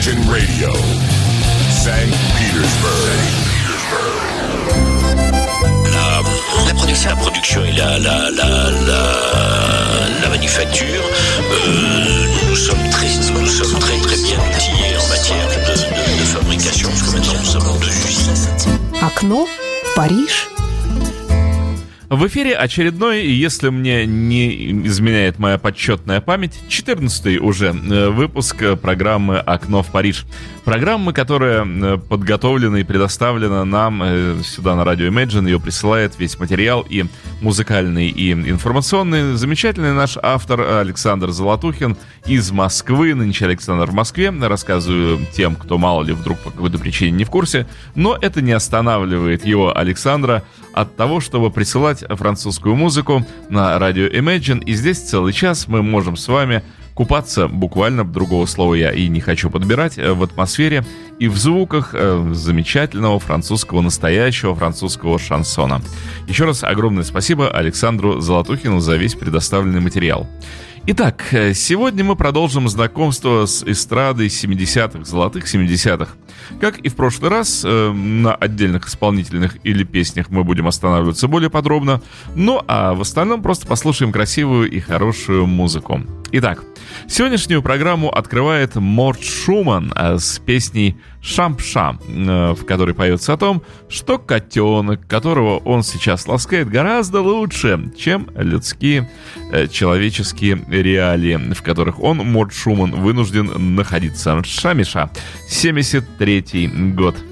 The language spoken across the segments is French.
Imagine Radio, St. Petersburg. La, la production, la production et la, la, la, la, la manufacture, euh, nous sommes très, nous sommes très très bien outillés en matière de, de, de fabrication, parce que maintenant nous avons deux usines. Окно в Париж. В эфире очередной, если мне не изменяет моя подсчетная память, 14 уже э, выпуск программы «Окно в Париж». Программы, которая э, подготовлена и предоставлена нам э, сюда на радио Imagine. Ее присылает весь материал и музыкальный, и информационный. Замечательный наш автор Александр Золотухин из Москвы. Нынче Александр в Москве. Рассказываю тем, кто мало ли вдруг по какой-то причине не в курсе. Но это не останавливает его, Александра, от того, чтобы присылать французскую музыку на радио Imagine. И здесь целый час мы можем с вами купаться, буквально другого слова я и не хочу подбирать, э, в атмосфере и в звуках э, замечательного французского, настоящего французского шансона. Еще раз огромное спасибо Александру Золотухину за весь предоставленный материал. Итак, э, сегодня мы продолжим знакомство с эстрадой 70-х, золотых 70-х. Как и в прошлый раз, э, на отдельных исполнительных или песнях мы будем останавливаться более подробно, ну а в остальном просто послушаем красивую и хорошую музыку. Итак, сегодняшнюю программу открывает Морт Шуман э, с песней «Шампша», э, в которой поется о том, что котенок, которого он сейчас ласкает, гораздо лучше, чем людские человеческие реалии, в которых он, Морт Шуман, вынужден находиться. Шамиша, 73 2023 год.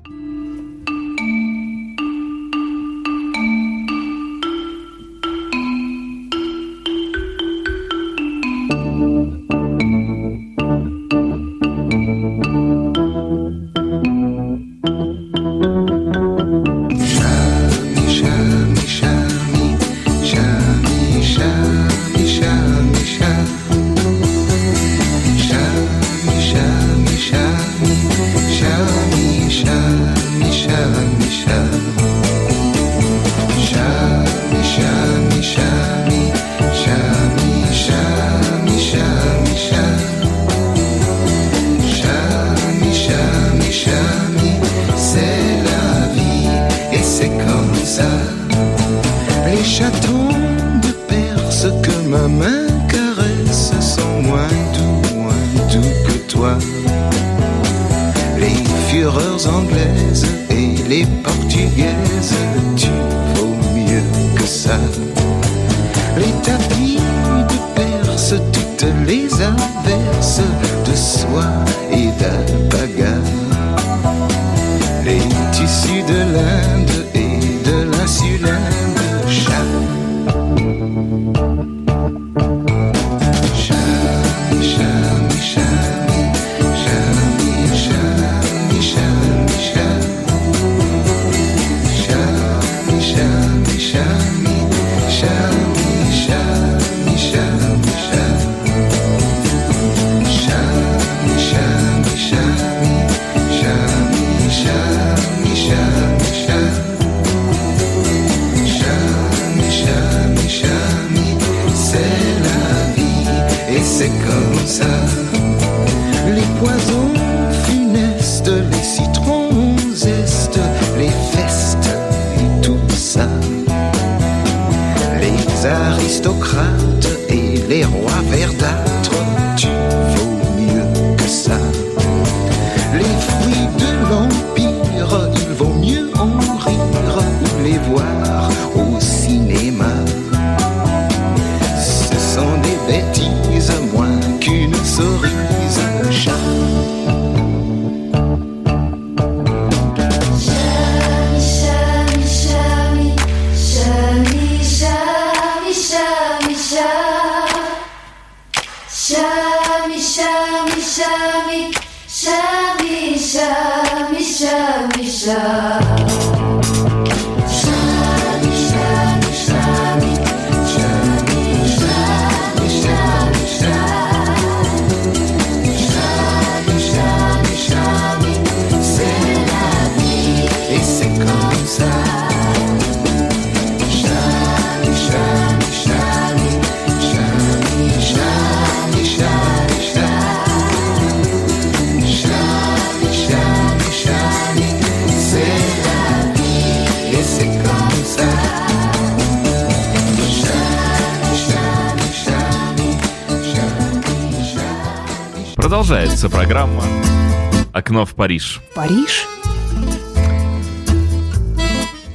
«Окно в Париж». Париж?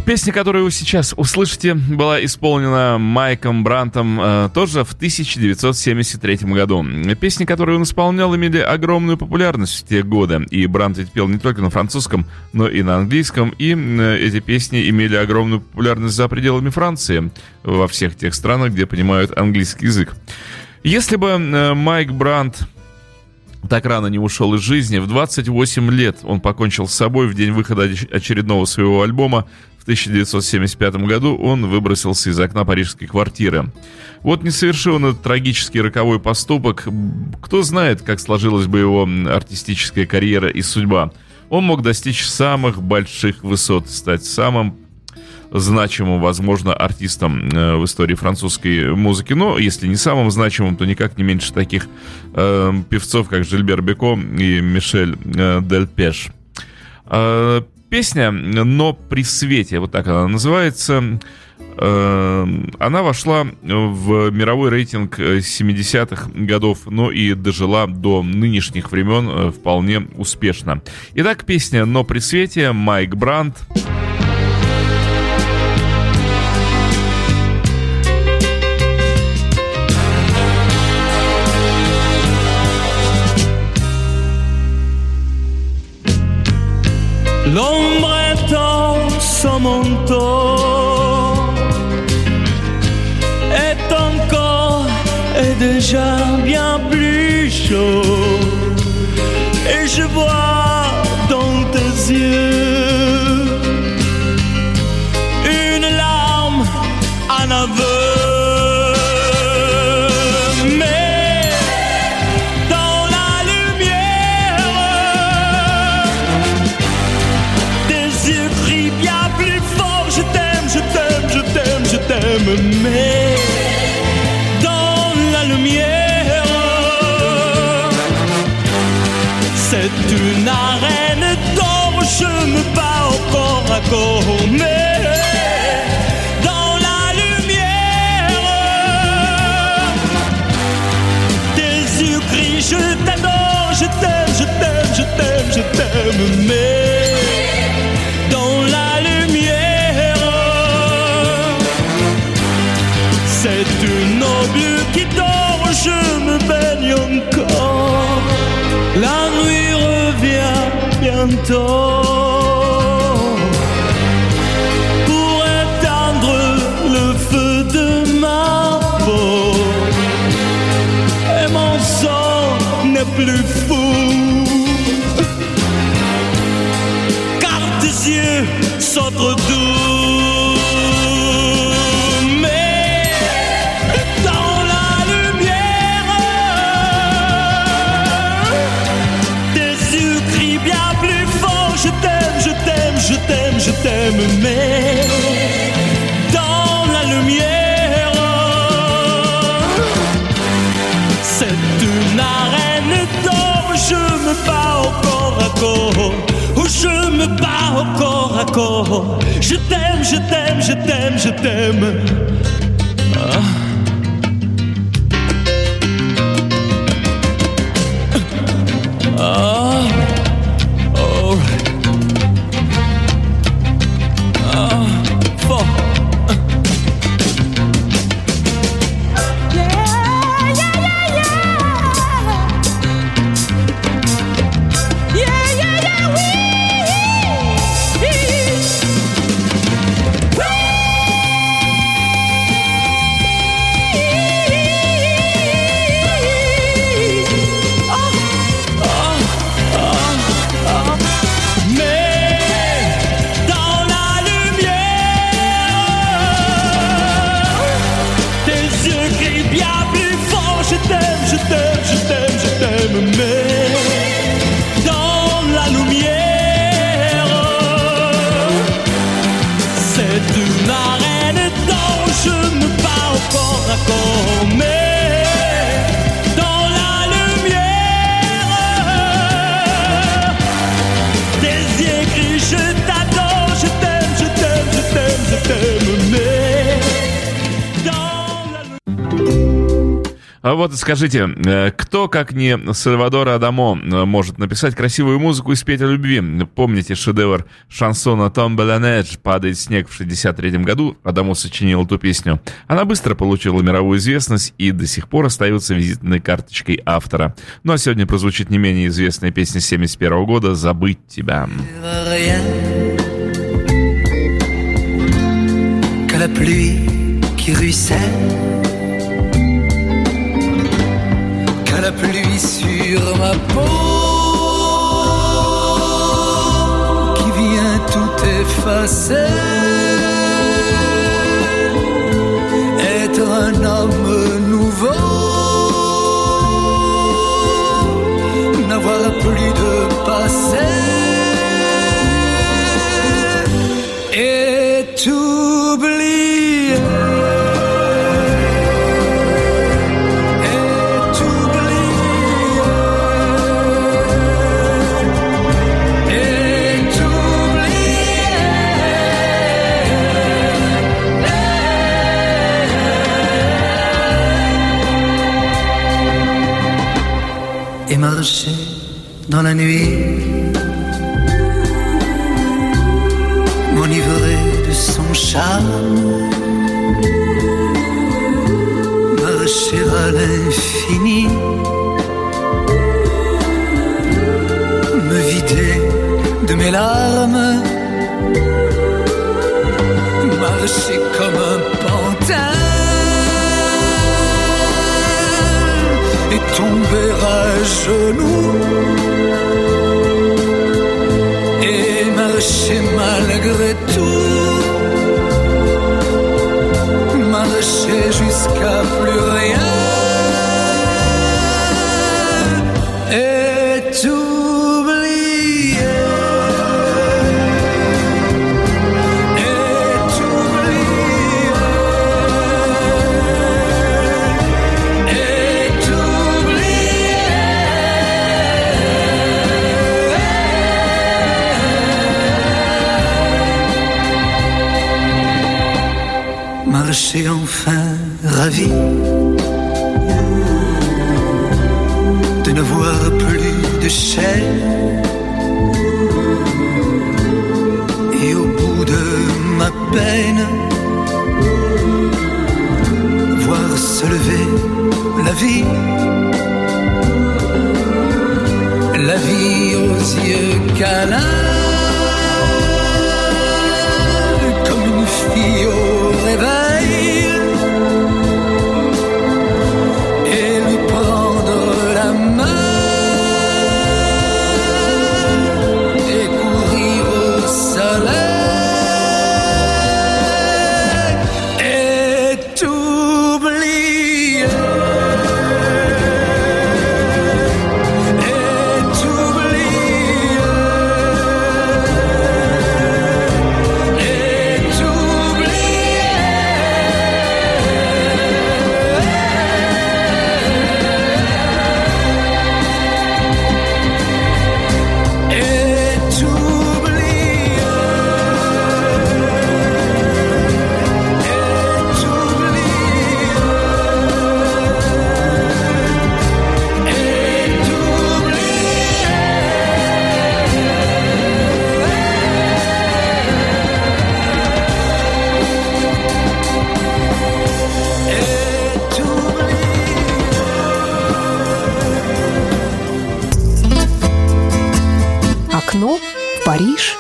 Песня, которую вы сейчас услышите, была исполнена Майком Брантом э, тоже в 1973 году. Песни, которые он исполнял, имели огромную популярность в те годы. И Брант ведь пел не только на французском, но и на английском. И э, эти песни имели огромную популярность за пределами Франции, во всех тех странах, где понимают английский язык. Если бы э, Майк Брант так рано не ушел из жизни. В 28 лет он покончил с собой в день выхода очередного своего альбома в 1975 году он выбросился из окна парижской квартиры. Вот не совершил он этот трагический роковой поступок. Кто знает, как сложилась бы его артистическая карьера и судьба. Он мог достичь самых больших высот, стать самым значимым, возможно, артистом э, в истории французской музыки. Но если не самым значимым, то никак не меньше таких э, певцов, как Жильбер Беко и Мишель э, Дель. Э, песня «Но при свете», вот так она называется, э, она вошла в мировой рейтинг 70-х годов, но и дожила до нынешних времен э, вполне успешно. Итак, песня «Но при свете» Майк Брандт. L'ombre est son manteau est encore et déjà bien plus chaud. Et je vois dans tes yeux au corps à corps. Je t'aime, je t'aime, je t'aime, je t'aime. Ah. Скажите, э, кто, как не Сальвадор Адамо, э, может написать красивую музыку и спеть о любви? Помните шедевр шансона «Том Беланедж» «Падает снег» в 63 году? Адамо сочинил эту песню. Она быстро получила мировую известность и до сих пор остается визитной карточкой автора. Ну а сегодня прозвучит не менее известная песня 71 года «Забыть тебя». La pluie qui ruisselle la pluie sur ma peau qui vient tout effacer. Être un homme dans la nuit, m'enivrer de son charme, marcher à l'infini, me vider de mes larmes, marcher comme un tomber à genoux et marcher malgré tout, marcher jusqu'à plus rien. Окно в Париж.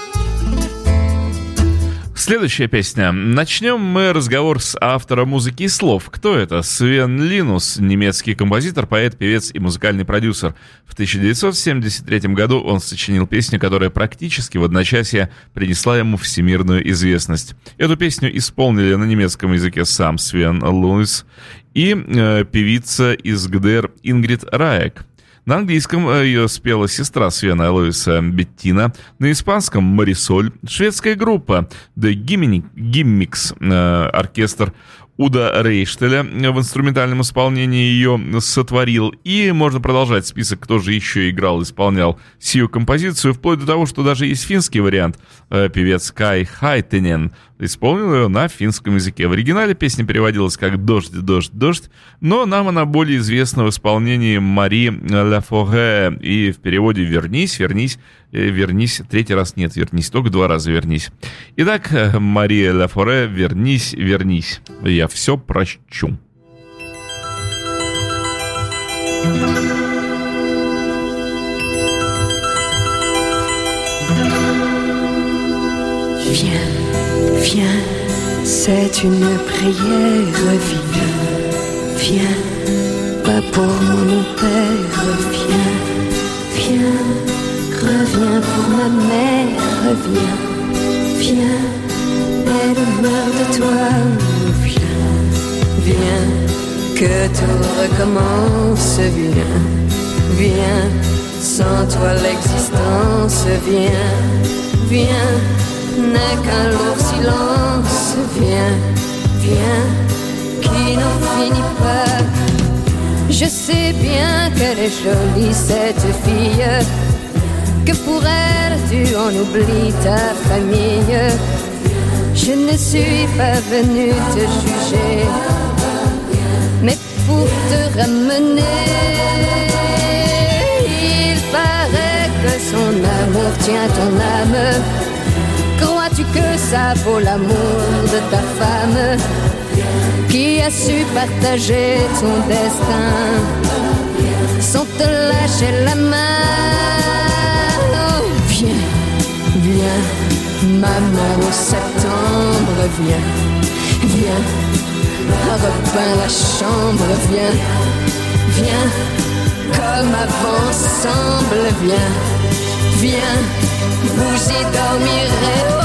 Следующая песня. Начнем мы разговор с автором музыки и слов. Кто это? Свен Линус, немецкий композитор, поэт, певец и музыкальный продюсер. В 1973 году он сочинил песню, которая практически в одночасье принесла ему всемирную известность. Эту песню исполнили на немецком языке сам Свен Лунис и э, певица из ГДР Ингрид Раек. На английском э, ее спела сестра Свена Луиса Беттина, на испанском Марисоль, шведская группа The Gimmick, Gimmicks, э, оркестр Уда Рейштеля в инструментальном исполнении ее сотворил. И можно продолжать список, кто же еще играл, исполнял сию композицию, вплоть до того, что даже есть финский вариант. Э, певец Кай Хайтенен исполнил ее на финском языке. В оригинале песня переводилась как «Дождь, дождь, дождь», но нам она более известна в исполнении Мари Лафоге и в переводе «Вернись, вернись, вернись». Третий раз нет, вернись, только два раза вернись. Итак, Мария Лафоре «Вернись, вернись». Я все прощу. C'est une prière, viens, viens, pas pour mon père, viens, viens, reviens pour ma mère, viens, viens, elle meurt de toi, viens, viens, que tout recommence, viens, viens, sans toi l'existence, viens, viens n'est qu'un lourd silence. Viens, viens, qui n'en finit pas. Je sais bien qu'elle est jolie, cette fille. Que pour elle, tu en oublies ta famille. Je ne suis pas venu te juger, mais pour te ramener. Il paraît que son amour tient ton âme. Crois-tu que ça vaut l'amour de ta femme qui a su partager ton destin sans te lâcher la main? Viens, viens, maman au septembre, viens, viens, repeins la chambre, viens, viens, comme avant semble, viens, viens, vous y dormirez.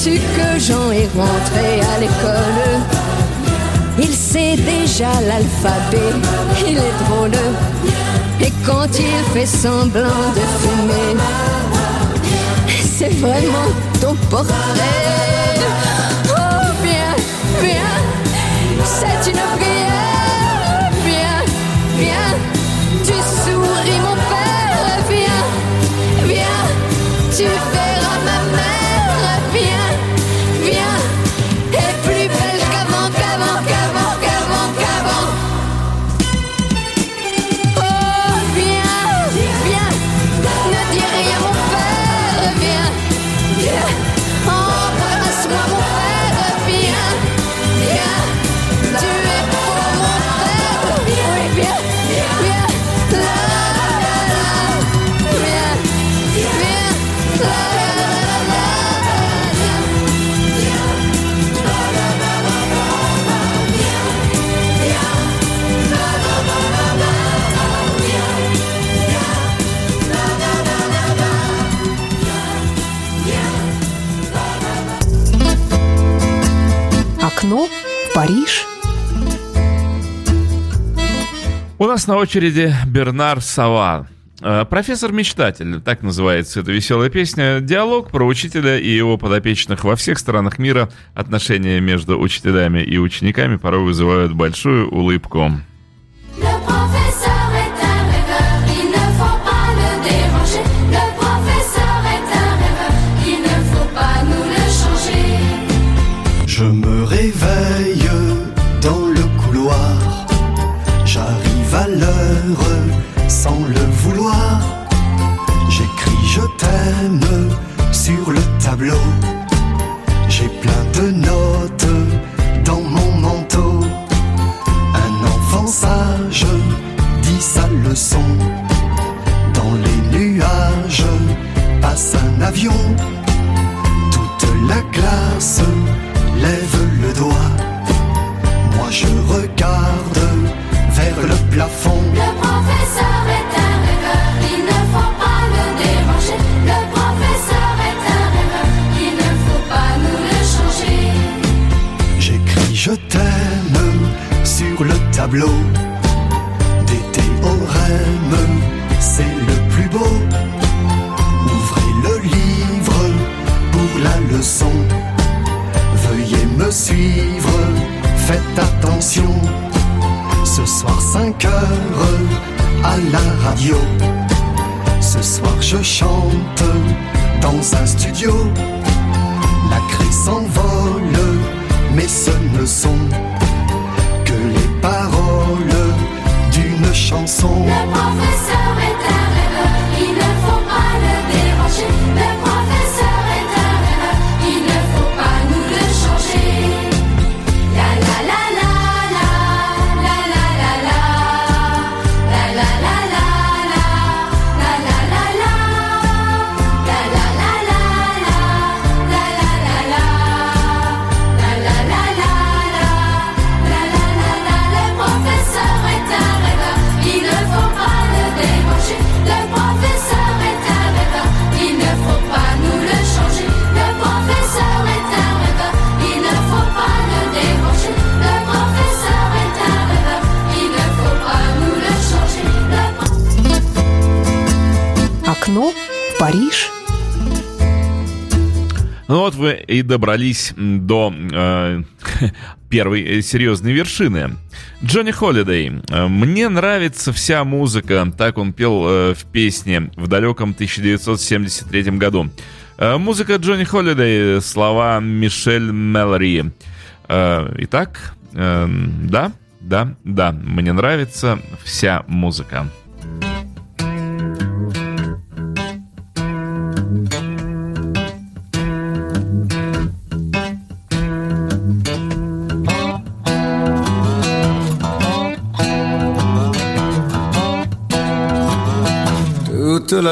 Sais-tu que Jean est rentré à l'école? Il sait déjà l'alphabet, il est drôle. Et quand il fait semblant de fumer, c'est vraiment ton portrait. Нас на очереди Бернар Сава. Э, Профессор-мечтатель, так называется эта веселая песня. Диалог про учителя и его подопечных во всех странах мира. Отношения между учителями и учениками порой вызывают большую улыбку. Окно в Париж. Ну вот вы и добрались до э, первой э, серьезной вершины. Джонни Холидей. Э, Мне нравится вся музыка, так он пел э, в песне в далеком 1973 году. Э, Музыка Джонни Холидей, слова Мишель Мелори. Э, Итак, э, да, да, да, мне нравится вся музыка.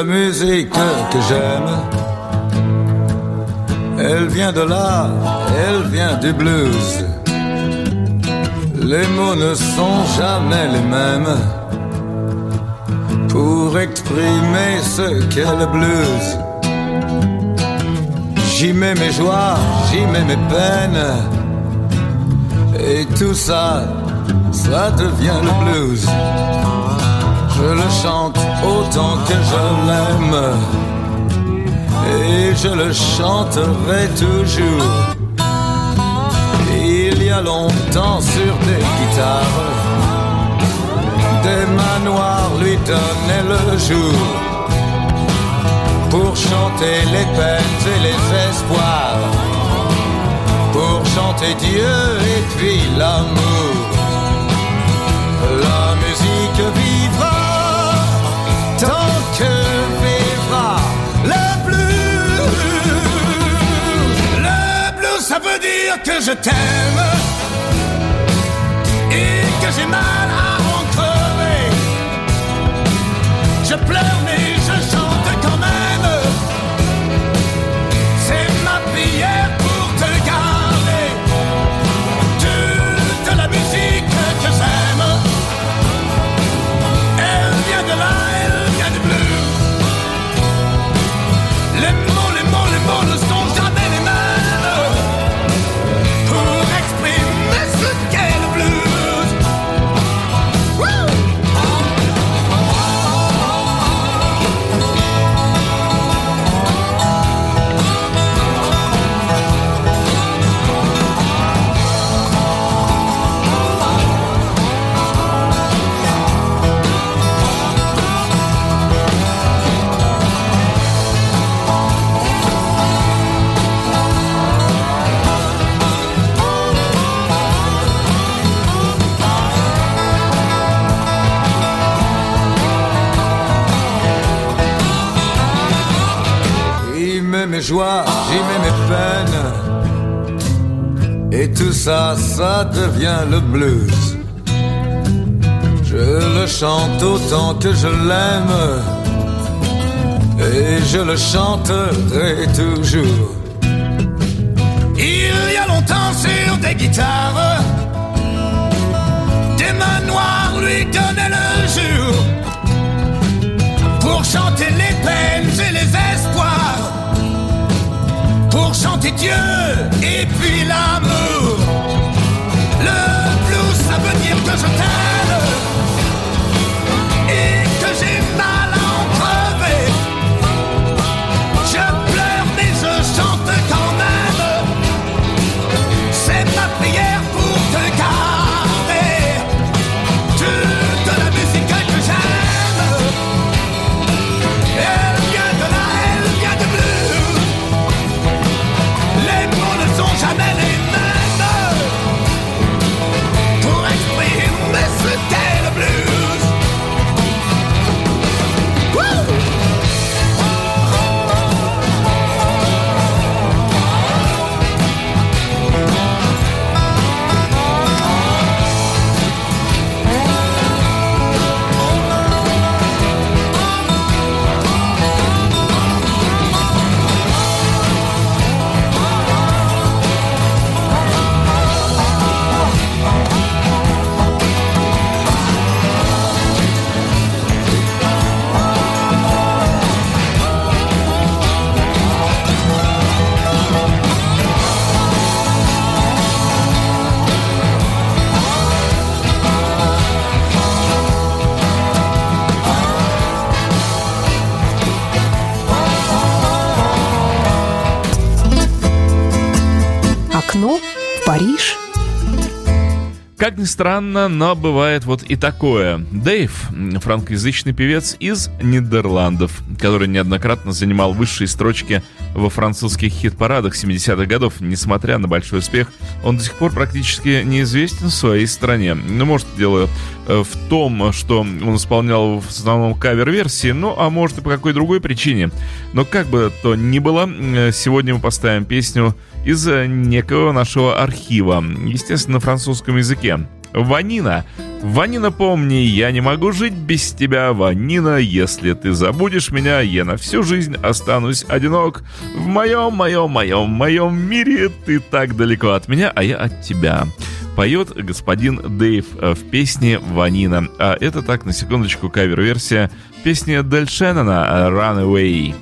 Musique que j'aime, elle vient de là, elle vient du blues. Les mots ne sont jamais les mêmes pour exprimer ce qu'est le blues. J'y mets mes joies, j'y mets mes peines, et tout ça, ça devient le blues. Je le chante autant que je l'aime. Et je le chanterai toujours. Il y a longtemps sur des guitares Des manoirs lui donnaient le jour. Pour chanter les peines et les espoirs. Pour chanter Dieu et puis l'amour que je t'aime et que j'ai mal à en crever. Je pleure j'y mets mes peines. Et tout ça, ça devient le blues. Je le chante autant que je l'aime. Et je le chanterai toujours. Il y a longtemps sur des guitares, des manoirs lui donnaient le jour pour chanter Dieu et puis l'amour. Париж. Как ни странно, но бывает вот и такое. Дэйв, франкоязычный певец из Нидерландов, который неоднократно занимал высшие строчки во французских хит-парадах 70-х годов. Несмотря на большой успех, он до сих пор практически неизвестен в своей стране. Ну, может, дело э, в том, что он исполнял в основном кавер-версии, ну, а может и по какой другой причине. Но как бы то ни было, э, сегодня мы поставим песню из э, некого нашего архива, естественно, на французском языке. Ванина. Ванина, помни, я не могу жить без тебя, Ванина. Если ты забудешь меня, я на всю жизнь останусь одинок. В моем, моем, моем, моем мире ты так далеко от меня, а я от тебя. Поет господин Дэйв э, в песне «Ванина». А это так, на секундочку, кавер-версия песни Дель Шеннона «Runaway».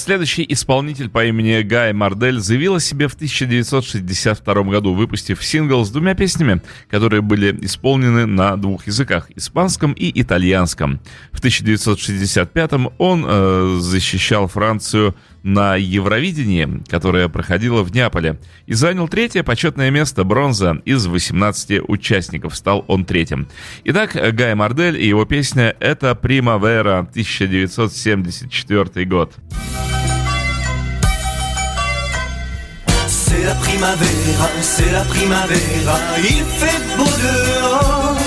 Следующий исполнитель по имени Гай Мардель заявил о себе в 1962 году, выпустив сингл с двумя песнями, которые были исполнены на двух языках – испанском и итальянском. В 1965 он э, защищал Францию на Евровидении, которое проходило в Неаполе, и занял третье почетное место бронза из 18 участников. Стал он третьим. Итак, Гай Мардель и его песня «Это Примавера» 1974 год. C'est la primavera, c'est la primavera, il fait beau dehors.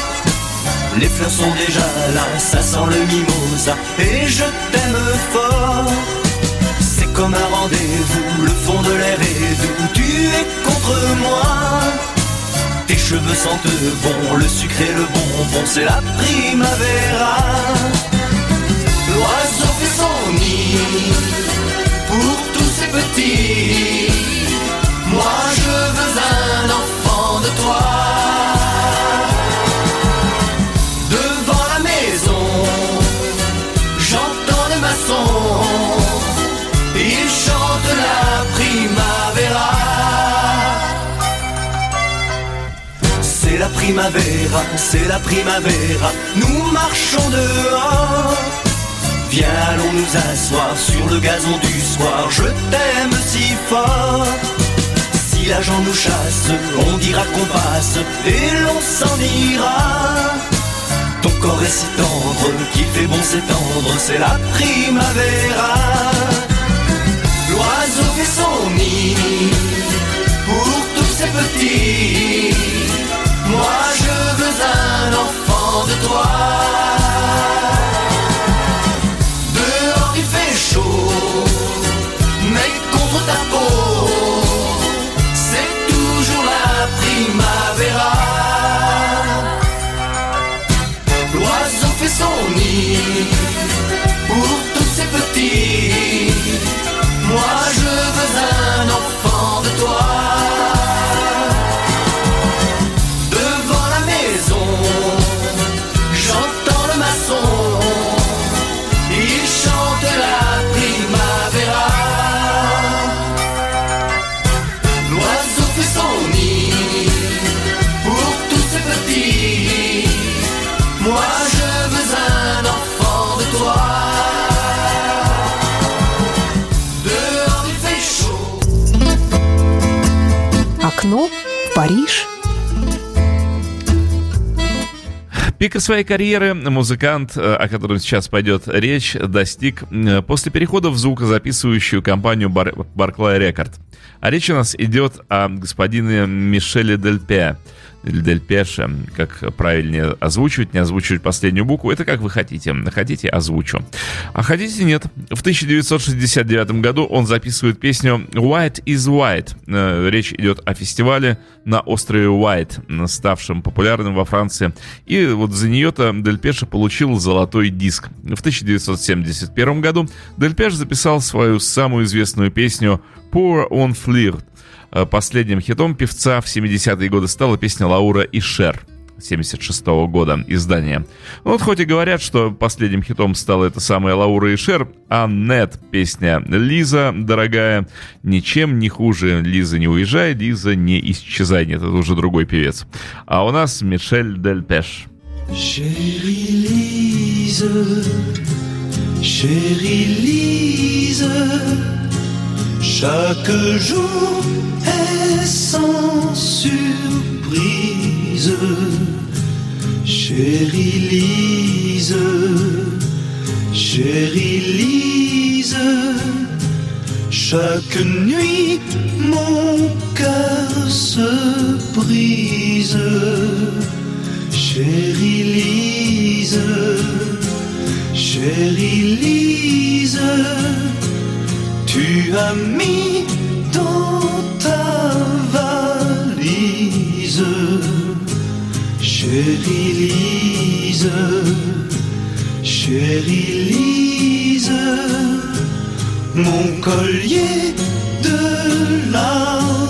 Les fleurs sont déjà là, ça sent le mimosa, et je t'aime fort. Comme un rendez-vous, le fond de l'air est doux, tu es contre moi. Tes cheveux sentent bon, le sucre et le bonbon, c'est la primavera. L'oiseau fait son nid pour tous ses petits. Moi je veux un enfant de toi. Primavera, c'est la primavera. Nous marchons dehors. Viens, allons nous asseoir sur le gazon du soir. Je t'aime si fort. Si l'agent nous chasse, on dira qu'on passe et l'on s'en ira. Ton corps est si tendre qu'il fait bon s'étendre, c'est la primavera. L'oiseau fait son pour tous ses petits. Moi je veux un enfant de toi. Dehors il fait chaud, mais contre ta peau, c'est toujours la primavera. L'oiseau fait son nid pour tous ses petits. Moi je veux un enfant de toi. Окно в Париж. Пика своей карьеры музыкант, э, о котором сейчас пойдет речь, достиг э, после перехода в звукозаписывающую компанию Бар- Barclay Record. А речь у нас идет о господине Мишеле Дельпе. Или Дельпеше, как правильнее озвучивать, не озвучивать последнюю букву, это как вы хотите. Хотите, озвучу. А хотите, нет. В 1969 году он записывает песню «White is White». Э, Речь идет о фестивале на острове Уайт, ставшем популярным во Франции. И вот за нее-то Дель Пеше получил золотой диск. В 1971 году Дель Пеш записал свою самую известную песню «Poor on Flirt». Э, Последним хитом певца в 70-е годы стала песня Лаура и Шер. 76 года издания. Ну Вот хоть и говорят, что последним хитом стала эта самая Лаура и Шер, а Нет песня «Лиза, дорогая», ничем не хуже «Лиза, не уезжай», «Лиза, не исчезай». Нет, это уже другой певец. А у нас Мишель Дель Пеш. Chérie Lise, chérie Lise, chaque jour est sans surprise. Chérie Lise, chérie Lise, chaque nuit mon cœur se brise. Chérie Lise, chérie Lise, tu as mis dans ta valise. Chérie Lise, chérie Lise, mon collier de larmes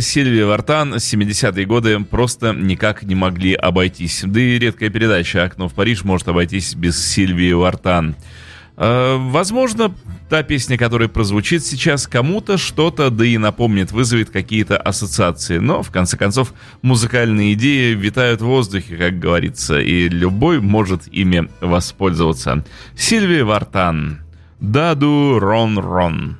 Сильвия Вартан 70-е годы просто никак не могли обойтись. Да и редкая передача «Окно в Париж» может обойтись без Сильвии Вартан. А, возможно, та песня, которая прозвучит сейчас, кому-то что-то, да и напомнит, вызовет какие-то ассоциации. Но, в конце концов, музыкальные идеи витают в воздухе, как говорится, и любой может ими воспользоваться. Сильвия Вартан. Даду Рон Рон.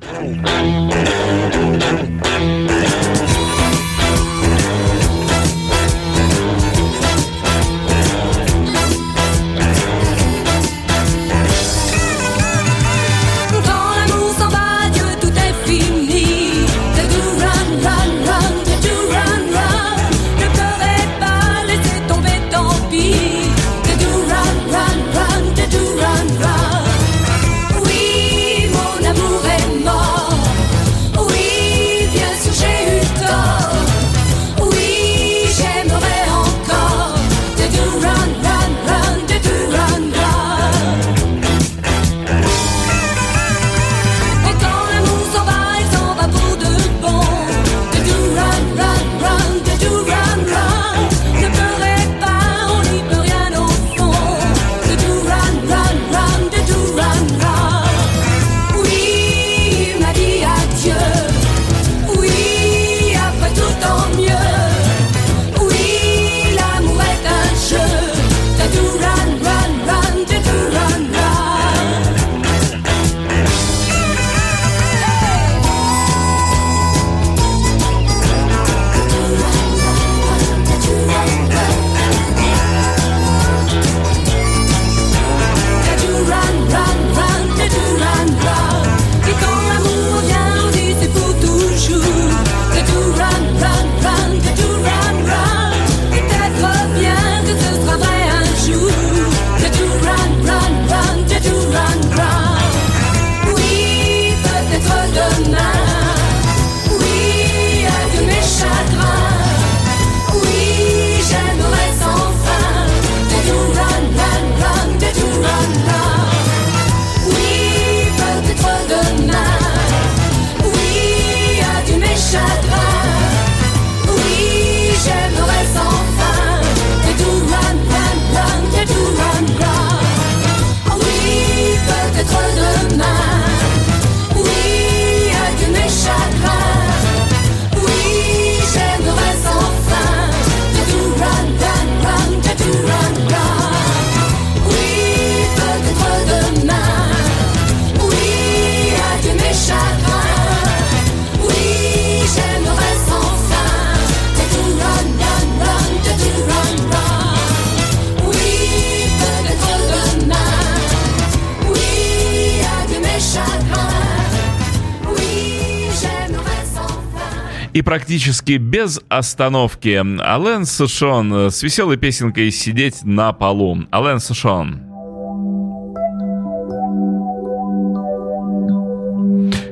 практически без остановки. Ален Сашон э, с веселой песенкой «Сидеть на полу». Ален Сашон,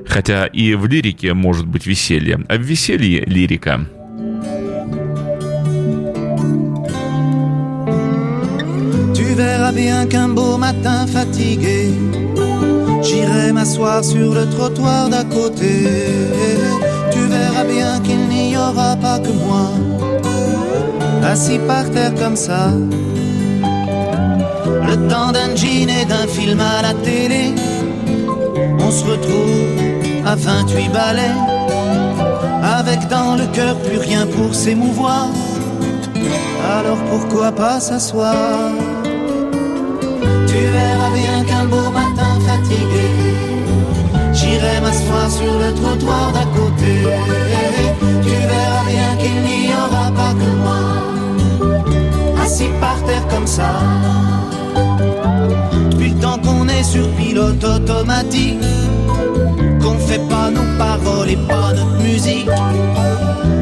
Хотя и в лирике может быть веселье, а в веселье лирика. Bien qu'un beau matin fatigué, j'irai m'asseoir sur le trottoir d'à côté. bien qu'il n'y aura pas que moi, assis par terre comme ça. Le temps d'un jean et d'un film à la télé, on se retrouve à 28 balais, avec dans le cœur plus rien pour s'émouvoir. Alors pourquoi pas s'asseoir? Tu verras bien qu'un beau matin fatigué j'irai m'asseoir sur le trottoir d'à côté. Tu verras bien qu'il n'y aura pas que moi, assis par terre comme ça. Depuis le temps qu'on est sur pilote automatique, qu'on fait pas nos paroles et pas notre musique.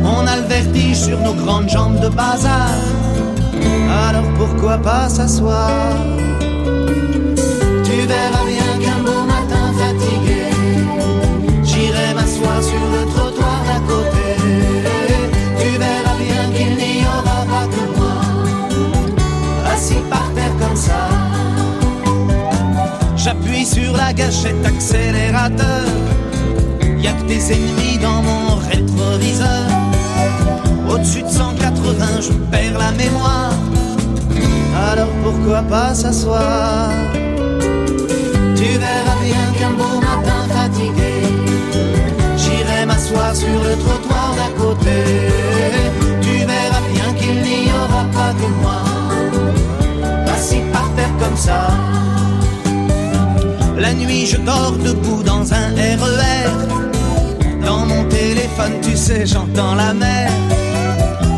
On a le vertige sur nos grandes jambes de bazar. Alors pourquoi pas s'asseoir? Tu verras bien J'appuie sur la gâchette accélérateur. Y a que des ennemis dans mon rétroviseur. Au-dessus de 180, je perds la mémoire. Alors pourquoi pas s'asseoir? Tu verras bien qu'un beau matin fatigué, j'irai m'asseoir sur le trottoir d'à côté. Tu verras bien qu'il n'y aura pas que moi, assis par terre comme ça. La nuit, je dors debout dans un RER. Dans mon téléphone, tu sais, j'entends la mer.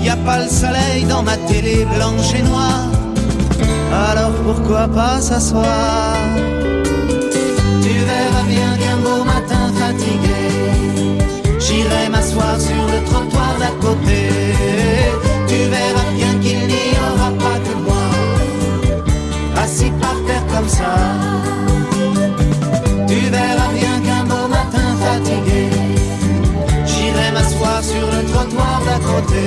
Y a pas le soleil dans ma télé blanche et noire. Alors pourquoi pas s'asseoir? Tu verras bien qu'un beau matin fatigué, j'irai m'asseoir sur le trottoir d'à côté. Tu verras bien qu'il n'y aura pas que moi, assis par terre comme ça. Tu verras bien qu'un beau matin fatigué, j'irai m'asseoir sur le trottoir d'à côté.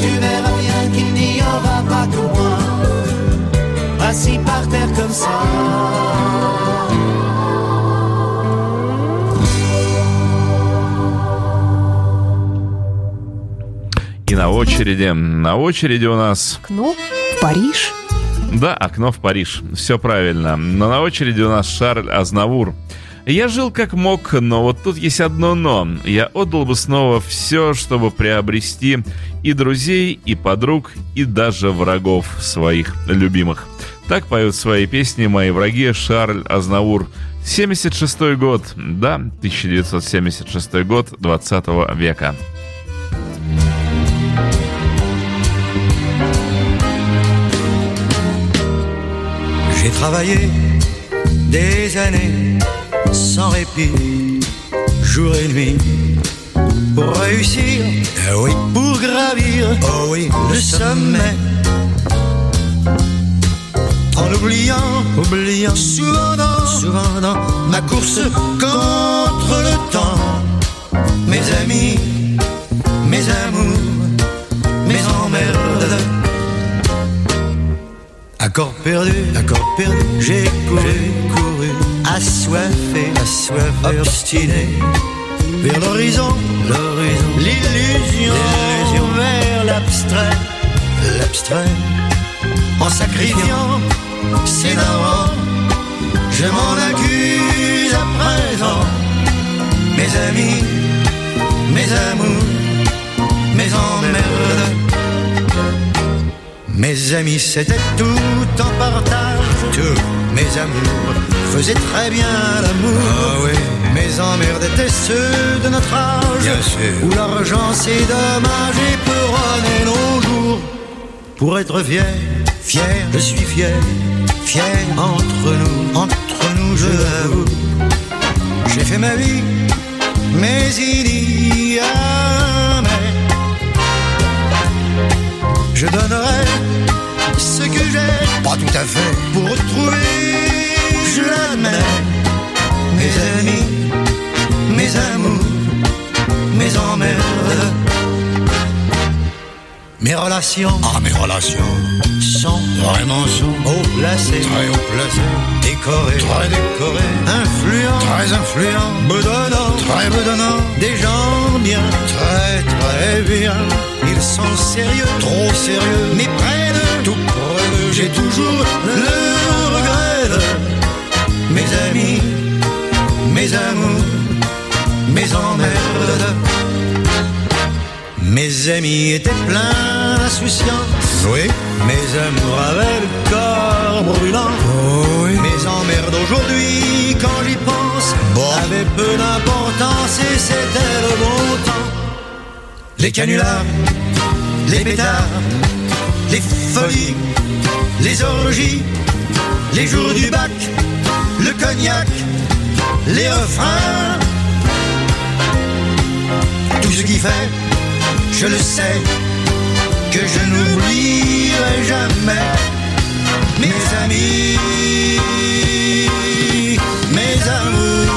Tu verras bien qu'il n'y aura pas que moi, assis par terre comme ça. И на очереди, на очереди у нас в Париж. Да, окно в Париж. Все правильно. Но на очереди у нас Шарль Азнавур. Я жил как мог, но вот тут есть одно но. Я отдал бы снова все, чтобы приобрести и друзей, и подруг, и даже врагов своих любимых. Так поют свои песни мои враги Шарль Азнавур. 76 год, да, 1976 год 20 века. J'ai travaillé des années sans répit, jour et nuit, pour réussir, ah oui, pour gravir, oh oui, le sommet. En oubliant, oubliant, souvent dans, souvent dans ma course contre le temps, mes amis, mes amours, Accord perdu, accord perdu, j'ai couru, couru, assoiffé, assoiffé, obstiné, vers l'horizon, l'horizon, l'illusion, l'illusion, vers l'abstrait, l'abstrait, en sacrifiant ses darons, je m'en accuse à présent, mes amis, mes amours, mes emmerdes. Mes amis, c'était tout en partage. Tous mes amours faisaient très bien l'amour. Ah oui. Mes emmerdes étaient ceux de notre âge. Bien sûr. Où l'argent c'est dommage et peut nos jours. Pour être fier, fier, je suis fier, fier entre nous, entre nous, je l'avoue. J'ai fait ma vie, mais il y a Je donnerai ce que j'ai, pas tout à fait, pour retrouver, je l'admets, mes amis, mes amours, mes emmerdes. Mes relations, ah mes relations, sont vraiment sont haut placées, très haut placées, décorées, très décorées, influents, très influents, bedonnants, très bedonnants, des gens bien, très très bien. Ils sont sérieux, trop sérieux, mais près de tout près j'ai toujours le regret de mes amis, mes amours, mes emmerdes. Mes amis étaient pleins d'insouciance. Oui. Mes amours avaient le corps brûlant. oui. Mes emmerdes aujourd'hui, quand j'y pense, avaient peu d'importance et c'était le bon temps. Les canulars, les pétards, les folies, les orgies, les jours du bac, le cognac, les refrains. Tout ce qui fait, je le sais, que je n'oublierai jamais mes amis, mes amours,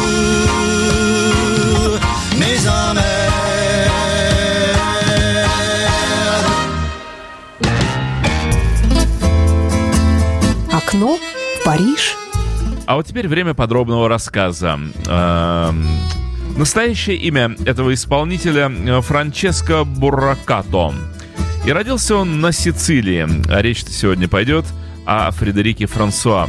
Окно Париж. А вот теперь время подробного рассказа. Эм, Настоящее имя этого исполнителя э, Франческо Бурракато. И родился он на Сицилии. А речь-то сегодня пойдет о Фредерике Франсуа.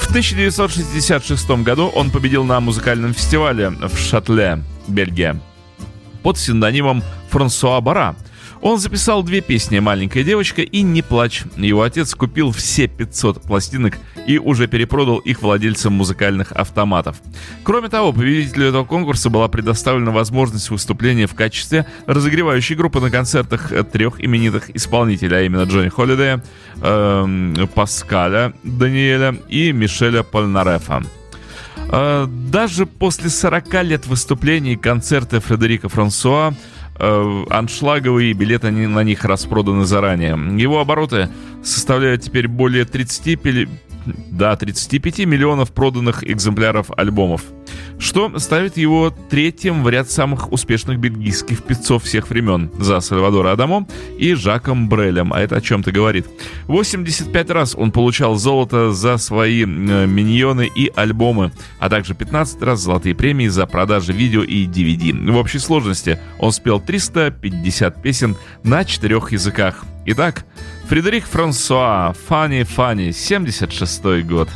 В 1966 году он победил на музыкальном фестивале в Шатле, Бельгия, под псевдонимом Франсуа Бара. Он записал две песни «Маленькая девочка» и «Не плачь». Его отец купил все 500 пластинок и уже перепродал их владельцам музыкальных автоматов. Кроме того, победителю этого конкурса была предоставлена возможность выступления в качестве разогревающей группы на концертах трех именитых исполнителей, а именно Джонни Холлидея, эм, Паскаля Даниэля и Мишеля Польнарефа. Э, Даже после 40 лет выступлений концерты Фредерика Франсуа э, аншлаговые билеты на них распроданы заранее. Его обороты составляют теперь более 30, пили- да, 35 миллионов проданных экземпляров альбомов, что ставит его третьим в ряд самых успешных бельгийских певцов всех времен за Сальвадора Адамо и Жаком Брелем, а это о чем-то говорит. 85 раз он получал золото за свои миньоны и альбомы, а также 15 раз золотые премии за продажи видео и DVD. В общей сложности он спел 350 песен на четырех языках. Итак, Фредерик Франсуа, Фанни Фанни, 76 год.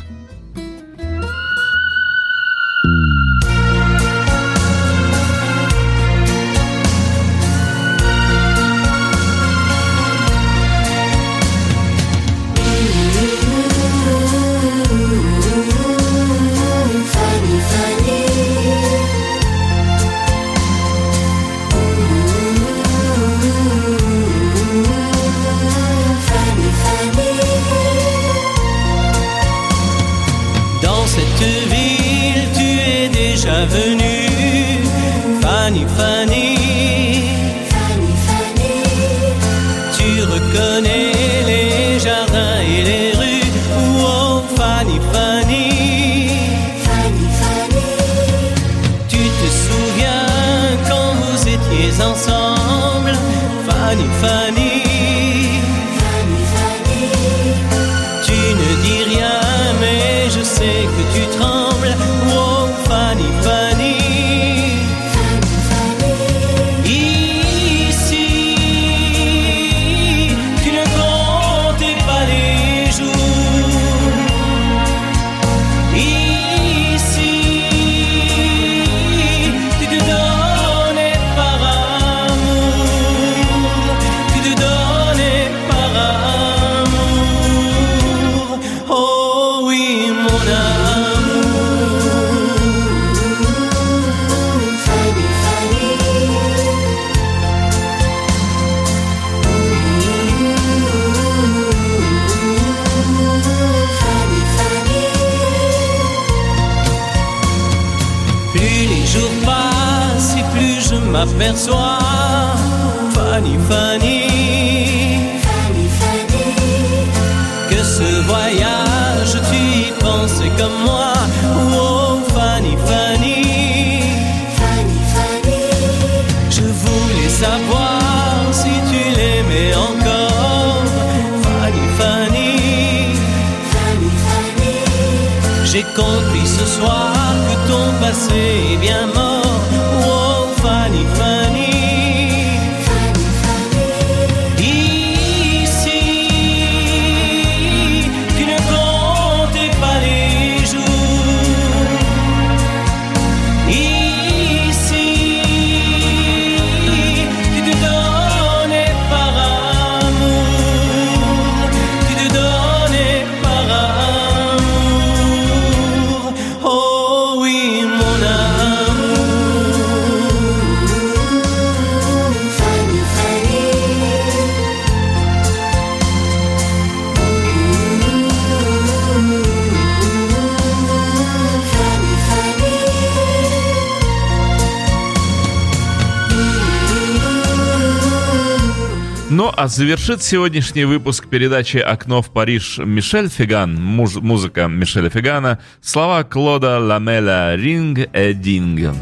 Ну, а завершит сегодняшний выпуск передачи «Окно в Париж» Мишель Фиган, муз- музыка Мишеля Фигана, слова Клода Ламеля «Ринг et Ding».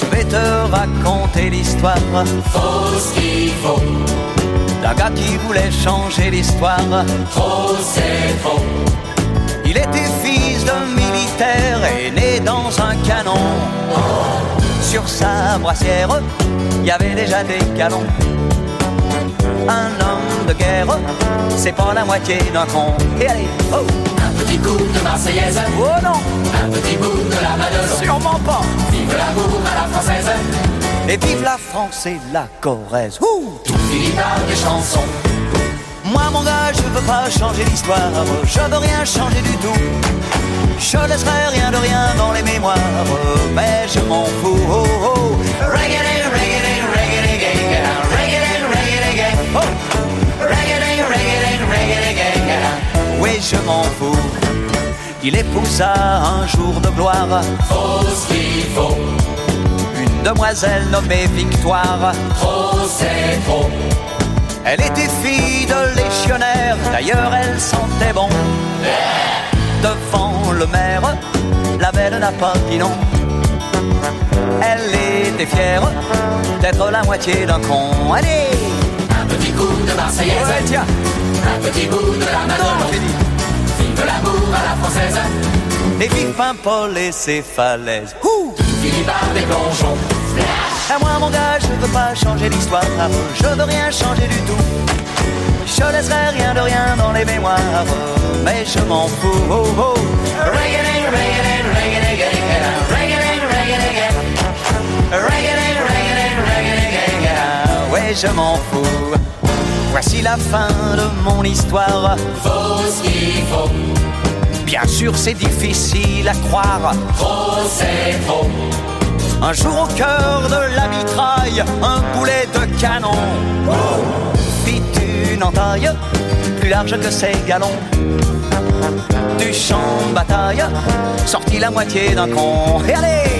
Je vais te raconter l'histoire Faut ce qu'il faut, d'un gars qui voulait changer l'histoire. trop c'est trop. Il était fils de militaire et né dans un canon. Sur sa brassière, y avait déjà des galons. Un homme de guerre, c'est pas la moitié d'un con. Et allez, oh, Un petit coup de Marseillaise, oh non, un petit bout de la Madelon. sûrement pas. Vive l'amour à la française, Et vive la France et la Corrèze. Ouh tout finit par des chansons. Moi mon gars, je veux pas changer l'histoire, je veux rien changer du tout. Je laisserai rien de rien dans les mémoires, mais je m'en fous. Oh, oh. Je m'en fous. Il épousa un jour de gloire Faut ce qu'il faut, une demoiselle nommée Victoire. trop c'est trop. Elle était fille de légionnaire, d'ailleurs elle sentait bon. Devant le maire, la belle n'a pas dit non. Elle était fière d'être la moitié d'un con. Allez, Un petit coup de Marseillaise, ouais, tiens, un petit bout de la Vive l'amour à la française, Et vive Paimpol et ses falaises. Ouh par des plongeons. À moi mon gars, je veux pas changer l'histoire, je veux rien changer du tout. Je laisserai rien de rien dans les mémoires, mais je m'en fous. Oh, oh. Ouais, je m'en fous. Voici la fin de mon histoire. Faut ce qu'il faut, Bien sûr, c'est difficile à croire. trop c'est trop. Un jour au cœur de la mitraille, un boulet de canon fit une entaille plus large que ses galons. Du champ de bataille sortit la moitié d'un con. Et allez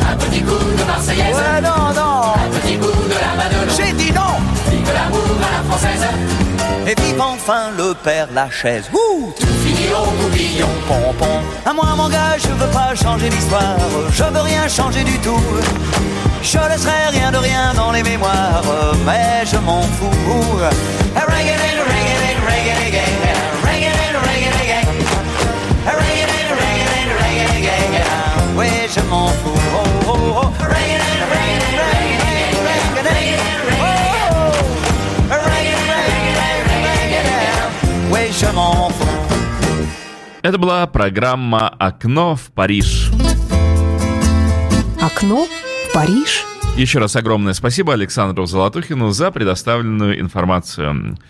Un petit coup de Marseillaise, Ouais, non, non un petit bout de la Madelon. J'ai dit non Vive l'amour à la française, Et vive enfin le père Lachaise. Ouh tout finit au pompon. À moi, mon gars, je veux pas changer l'histoire. Je veux rien changer du tout. Je laisserai rien de rien dans les mémoires, mais je m'en fous. Oui, je m'en fous. Это была программа «Окно в Париж». Окно в Париж. Еще раз огромное спасибо Александру Золотухину за предоставленную информацию.